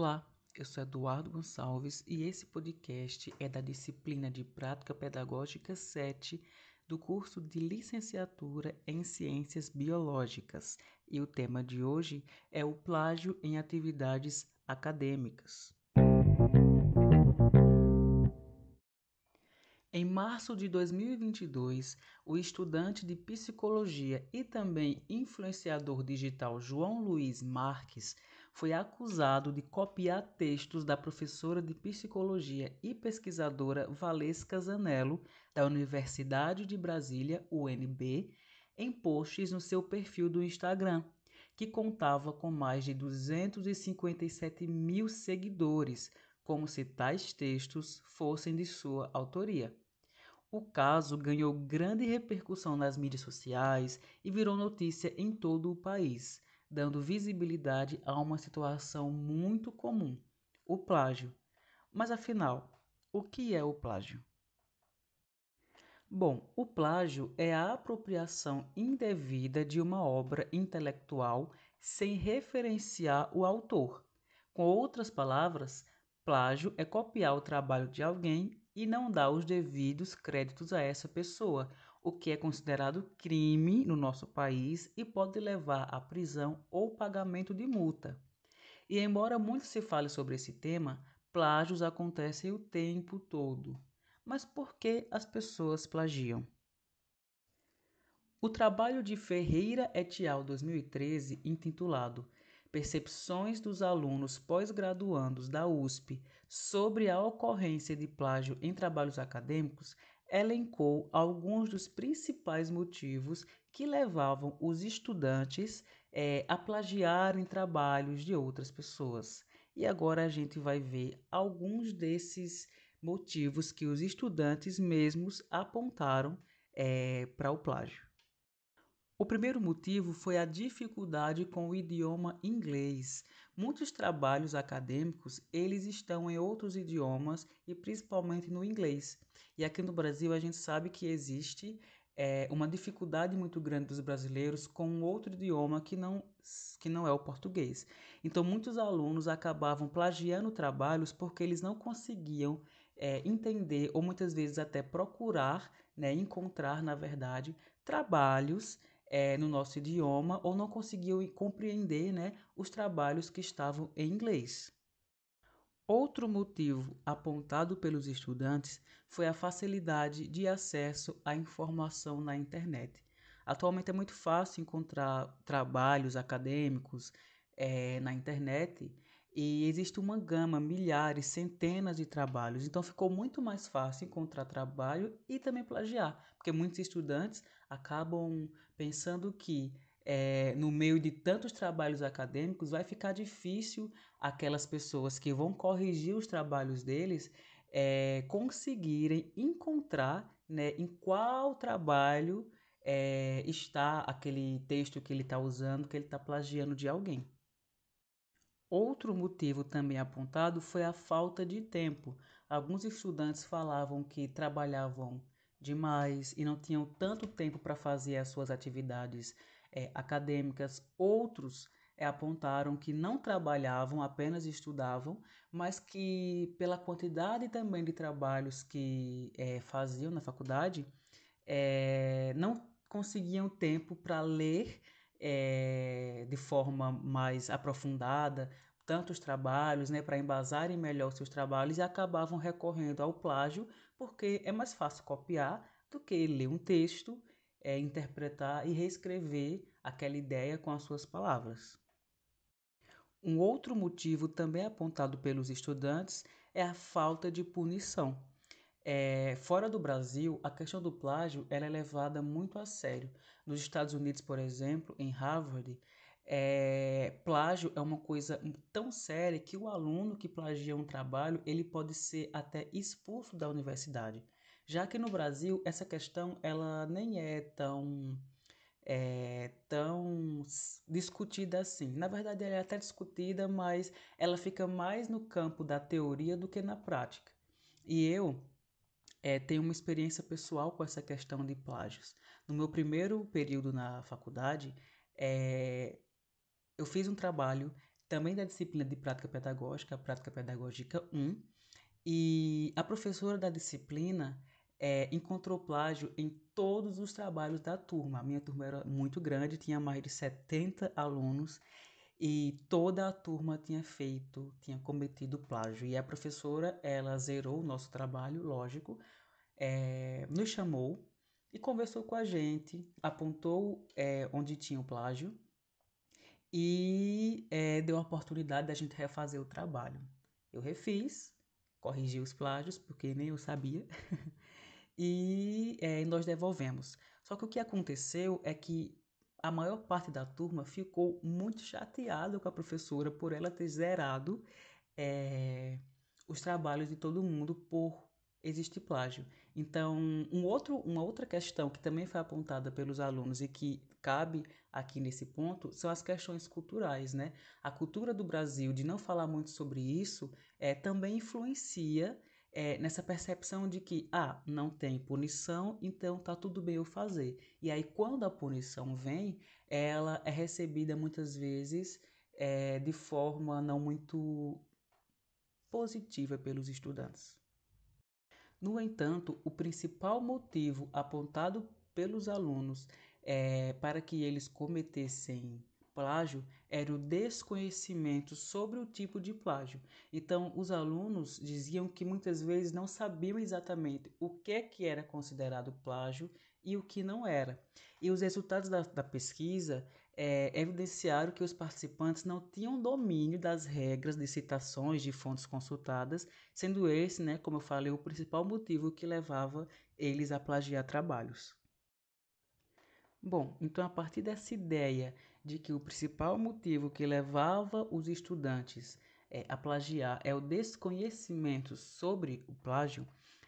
Olá, eu sou Eduardo Gonçalves e esse podcast é da disciplina de Prática Pedagógica 7 do curso de Licenciatura em Ciências Biológicas. E o tema de hoje é o plágio em atividades acadêmicas. Em março de 2022, o estudante de psicologia e também influenciador digital João Luiz Marques foi acusado de copiar textos da professora de psicologia e pesquisadora Valesca Zanello, da Universidade de Brasília, UNB, em posts no seu perfil do Instagram, que contava com mais de 257 mil seguidores, como se tais textos fossem de sua autoria. O caso ganhou grande repercussão nas mídias sociais e virou notícia em todo o país dando visibilidade a uma situação muito comum, o plágio. Mas afinal, o que é o plágio? Bom, o plágio é a apropriação indevida de uma obra intelectual sem referenciar o autor. Com outras palavras, plágio é copiar o trabalho de alguém e não dar os devidos créditos a essa pessoa, o que é considerado crime no nosso país e pode levar à prisão ou pagamento de multa. E embora muito se fale sobre esse tema, plágios acontecem o tempo todo. Mas por que as pessoas plagiam? O trabalho de Ferreira et al. 2013, intitulado Percepções dos alunos pós-graduandos da USP sobre a ocorrência de plágio em trabalhos acadêmicos, elencou alguns dos principais motivos que levavam os estudantes é, a plagiarem trabalhos de outras pessoas. E agora a gente vai ver alguns desses motivos que os estudantes mesmos apontaram é, para o plágio. O primeiro motivo foi a dificuldade com o idioma inglês. Muitos trabalhos acadêmicos, eles estão em outros idiomas e principalmente no inglês. E aqui no Brasil a gente sabe que existe é, uma dificuldade muito grande dos brasileiros com outro idioma que não, que não é o português. Então muitos alunos acabavam plagiando trabalhos porque eles não conseguiam é, entender ou muitas vezes até procurar, né, encontrar, na verdade, trabalhos é, no nosso idioma ou não conseguiam compreender né, os trabalhos que estavam em inglês. Outro motivo apontado pelos estudantes foi a facilidade de acesso à informação na internet. Atualmente é muito fácil encontrar trabalhos acadêmicos é, na internet e existe uma gama, milhares, centenas de trabalhos. Então ficou muito mais fácil encontrar trabalho e também plagiar, porque muitos estudantes acabam pensando que é, no meio de tantos trabalhos acadêmicos vai ficar difícil aquelas pessoas que vão corrigir os trabalhos deles é, conseguirem encontrar né, em qual trabalho é, está aquele texto que ele está usando, que ele está plagiando de alguém. Outro motivo também apontado foi a falta de tempo. Alguns estudantes falavam que trabalhavam demais e não tinham tanto tempo para fazer as suas atividades é, acadêmicas. Outros é, apontaram que não trabalhavam, apenas estudavam, mas que pela quantidade também de trabalhos que é, faziam na faculdade, não conseguiam tempo para ler é, de forma mais aprofundada tantos trabalhos, né, para embasarem melhor seus trabalhos e acabavam recorrendo ao plágio, porque é mais fácil copiar do que ler um texto, é, interpretar e reescrever aquela ideia com as suas palavras. Um outro motivo também apontado pelos estudantes é a falta de punição. É, fora do Brasil, a questão do plágio é levada muito a sério. Nos Estados Unidos, por exemplo, em Harvard, é, plágio é uma coisa tão séria que o aluno que plagia um trabalho ele pode ser até expulso da universidade. Já que no Brasil essa questão ela nem é tão é, tão discutida assim. Na verdade, ela é até discutida, mas ela fica mais no campo da teoria do que na prática. E eu é, tenho uma experiência pessoal com essa questão de plágios. No meu primeiro período na faculdade, é, eu fiz um trabalho também da disciplina de prática pedagógica, prática pedagógica 1, e a professora da disciplina é, encontrou plágio em todos os trabalhos da turma. A minha turma era muito grande, tinha mais de 70 alunos e toda a turma tinha feito, tinha cometido plágio. E a professora, ela zerou o nosso trabalho, lógico, é, nos chamou e conversou com a gente, apontou é, onde tinha o plágio e é, deu a oportunidade da gente refazer o trabalho. Eu refiz, corrigi os plágios, porque nem eu sabia, e é, nós devolvemos. Só que o que aconteceu é que a maior parte da turma ficou muito chateada com a professora por ela ter zerado é, os trabalhos de todo mundo por existir plágio. Então, um outro, uma outra questão que também foi apontada pelos alunos e que cabe aqui nesse ponto são as questões culturais, né? A cultura do Brasil de não falar muito sobre isso é, também influencia é, nessa percepção de que, ah, não tem punição, então tá tudo bem eu fazer. E aí, quando a punição vem, ela é recebida muitas vezes é, de forma não muito positiva pelos estudantes. No entanto, o principal motivo apontado pelos alunos é, para que eles cometessem plágio era o desconhecimento sobre o tipo de plágio. Então, os alunos diziam que muitas vezes não sabiam exatamente o que, é que era considerado plágio e o que não era. E os resultados da, da pesquisa é, evidenciaram que os participantes não tinham domínio das regras de citações de fontes consultadas, sendo esse, né, como eu falei, o principal motivo que levava eles a plagiar trabalhos. Bom, então a partir dessa ideia de que o principal motivo que levava os estudantes é, a plagiar é o desconhecimento sobre o plágio,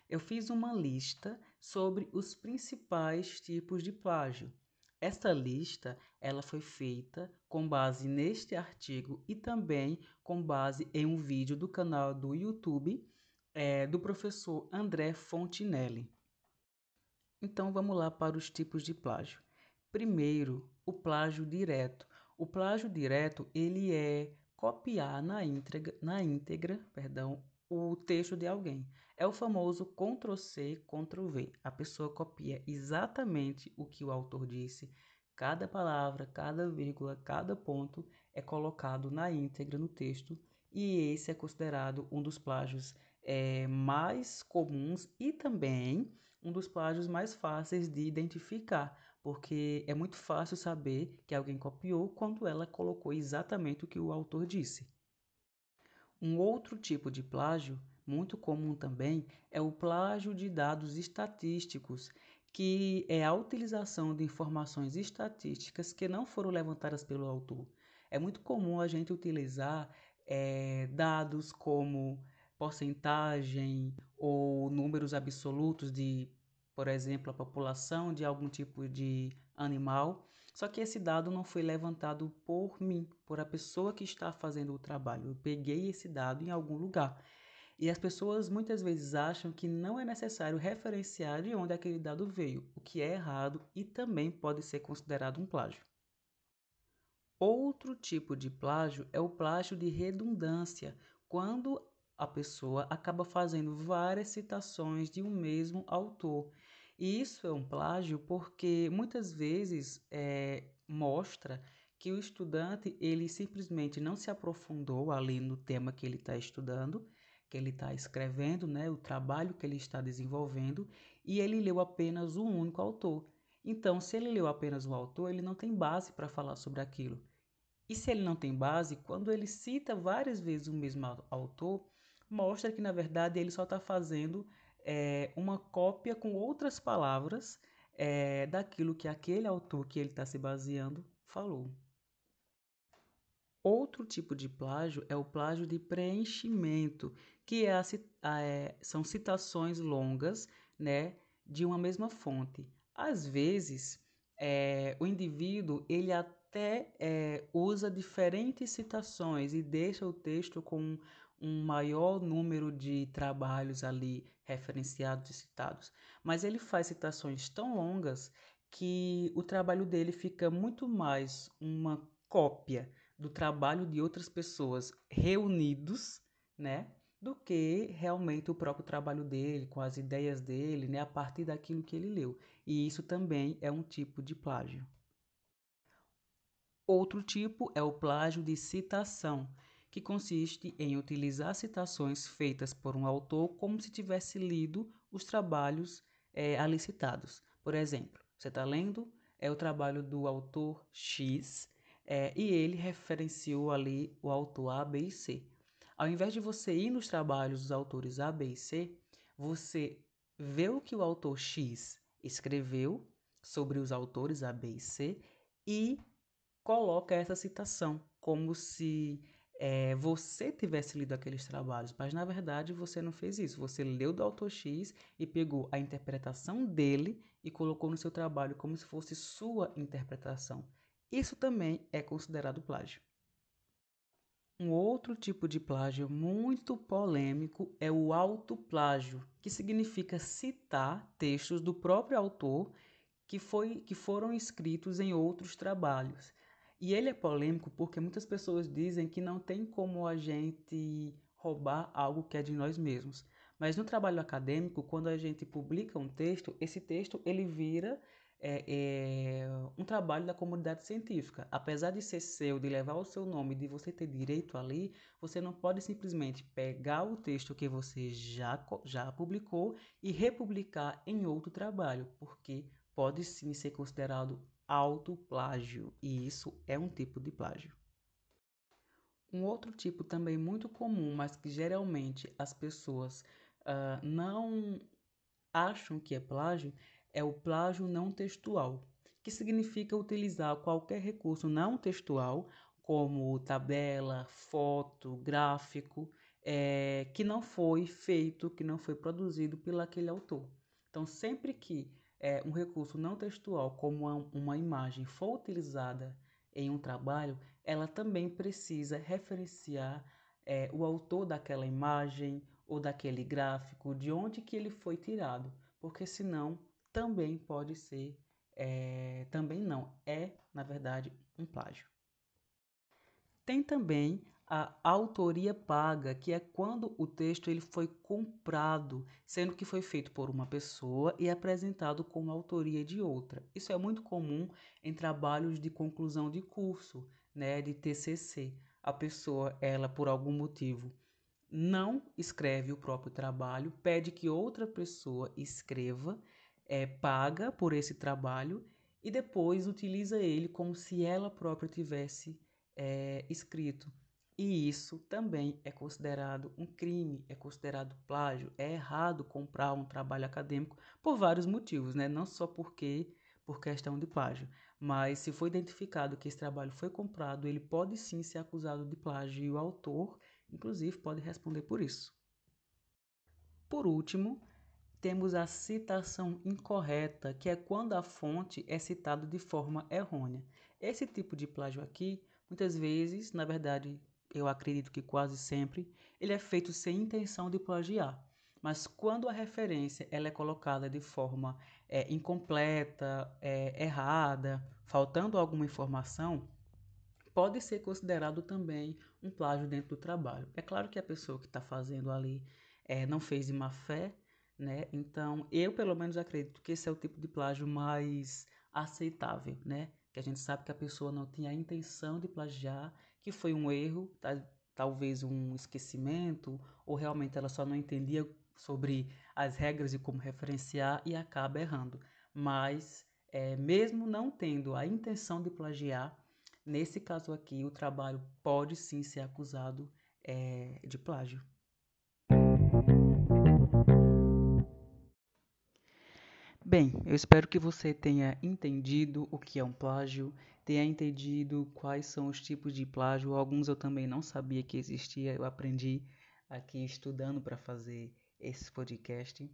eu fiz uma lista sobre os principais tipos de plágio. Esta lista ela foi feita com base neste artigo e também com base em um vídeo do canal do YouTube é, do professor André Fontinelli. Então vamos lá para os tipos de plágio. Primeiro, o plágio direto. O plágio direto, ele é copiar na íntegra, na íntegra perdão, o texto de alguém. É o famoso Ctrl+C, Ctrl+V. A pessoa copia exatamente o que o autor disse. Cada palavra, cada vírgula, cada ponto é colocado na íntegra no texto e esse é considerado um dos plágios é, mais comuns e também um dos plágios mais fáceis de identificar, porque é muito fácil saber que alguém copiou quando ela colocou exatamente o que o autor disse. Um outro tipo de plágio, muito comum também, é o plágio de dados estatísticos, que é a utilização de informações estatísticas que não foram levantadas pelo autor. É muito comum a gente utilizar é, dados como porcentagem ou números absolutos de por exemplo, a população de algum tipo de animal. Só que esse dado não foi levantado por mim, por a pessoa que está fazendo o trabalho. Eu peguei esse dado em algum lugar. E as pessoas muitas vezes acham que não é necessário referenciar de onde aquele dado veio, o que é errado e também pode ser considerado um plágio. Outro tipo de plágio é o plágio de redundância, quando a pessoa acaba fazendo várias citações de um mesmo autor e isso é um plágio porque muitas vezes é, mostra que o estudante ele simplesmente não se aprofundou ali no tema que ele está estudando, que ele está escrevendo, né, o trabalho que ele está desenvolvendo, e ele leu apenas um único autor. Então, se ele leu apenas um autor, ele não tem base para falar sobre aquilo. E se ele não tem base, quando ele cita várias vezes o mesmo autor, mostra que na verdade ele só está fazendo é, uma cópia com outras palavras é, daquilo que aquele autor que ele está se baseando falou. Outro tipo de plágio é o plágio de preenchimento, que é a, é, são citações longas né, de uma mesma fonte. Às vezes, é, o indivíduo ele até é, usa diferentes citações e deixa o texto com um maior número de trabalhos ali referenciados e citados, mas ele faz citações tão longas que o trabalho dele fica muito mais uma cópia do trabalho de outras pessoas reunidos, né? Do que realmente o próprio trabalho dele, com as ideias dele, né? A partir daquilo que ele leu. E isso também é um tipo de plágio. Outro tipo é o plágio de citação, que consiste em utilizar citações feitas por um autor como se tivesse lido os trabalhos é, ali citados. Por exemplo, você está lendo é o trabalho do autor X é, e ele referenciou ali o autor A, B e C. Ao invés de você ir nos trabalhos dos autores A, B e C, você vê o que o autor X escreveu sobre os autores A, B e C e coloca essa citação como se é, você tivesse lido aqueles trabalhos, mas na verdade você não fez isso. Você leu do autor X e pegou a interpretação dele e colocou no seu trabalho como se fosse sua interpretação. Isso também é considerado plágio. Um outro tipo de plágio muito polêmico é o autoplágio, que significa citar textos do próprio autor que, foi, que foram escritos em outros trabalhos. E ele é polêmico porque muitas pessoas dizem que não tem como a gente roubar algo que é de nós mesmos. Mas no trabalho acadêmico, quando a gente publica um texto, esse texto ele vira é, é, um trabalho da comunidade científica. Apesar de ser seu, de levar o seu nome, de você ter direito ali, você não pode simplesmente pegar o texto que você já, já publicou e republicar em outro trabalho, porque pode sim ser considerado autoplágio, e isso é um tipo de plágio. Um outro tipo também muito comum, mas que geralmente as pessoas uh, não acham que é plágio, é o plágio não textual, que significa utilizar qualquer recurso não textual, como tabela, foto, gráfico, é, que não foi feito, que não foi produzido pelo aquele autor. Então, sempre que é, um recurso não textual, como uma, imagem, for utilizada em um trabalho, ela também precisa referenciar é, o autor daquela imagem ou daquele gráfico, de onde que ele foi tirado, porque senão também pode ser, é, também não, é na verdade um plágio. Tem também a autoria paga, que é quando o texto ele foi comprado, sendo que foi feito por uma pessoa e apresentado como autoria de outra. Isso é muito comum em trabalhos de conclusão de curso, né, de TCC. A pessoa, ela por algum motivo não escreve o próprio trabalho, pede que outra pessoa escreva, é, paga por esse trabalho e depois utiliza ele como se ela própria tivesse é, escrito. E isso também é considerado um crime, é considerado plágio, é errado comprar um trabalho acadêmico por vários motivos, né? Não só porque por questão de plágio, mas se for identificado que esse trabalho foi comprado, ele pode sim ser acusado de plágio e o autor, inclusive, pode responder por isso. Por último, temos a citação incorreta, que é quando a fonte é citada de forma errônea. Esse tipo de plágio aqui, muitas vezes, na verdade, eu acredito que quase sempre, ele é feito sem intenção de plagiar. Mas quando a referência ela é colocada de forma é, incompleta, é, errada, faltando alguma informação, pode ser considerado também um plágio dentro do trabalho. É claro que a pessoa que está fazendo ali é, não fez de má fé, né? Então, eu pelo menos acredito que esse é o tipo de plágio mais aceitável, né? Que a gente sabe que a pessoa não tinha a intenção de plagiar que foi um erro, talvez um esquecimento, ou realmente ela só não entendia sobre as regras de como referenciar e acaba errando. Mas, é, mesmo não tendo a intenção de plagiar, nesse caso aqui, o trabalho pode sim ser acusado é, de plágio. Bem, eu espero que você tenha entendido o que é um plágio, tenha entendido quais são os tipos de plágio. Alguns eu também não sabia que existia, eu aprendi aqui estudando para fazer esse podcast.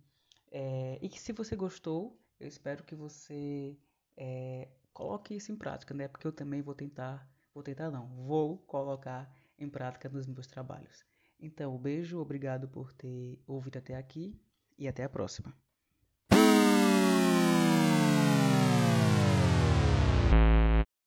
É, e que se você gostou, eu espero que você é, coloque isso em prática, né? Porque eu também vou tentar, vou tentar não, vou colocar em prática nos meus trabalhos. Então, um beijo, obrigado por ter ouvido até aqui e até a próxima.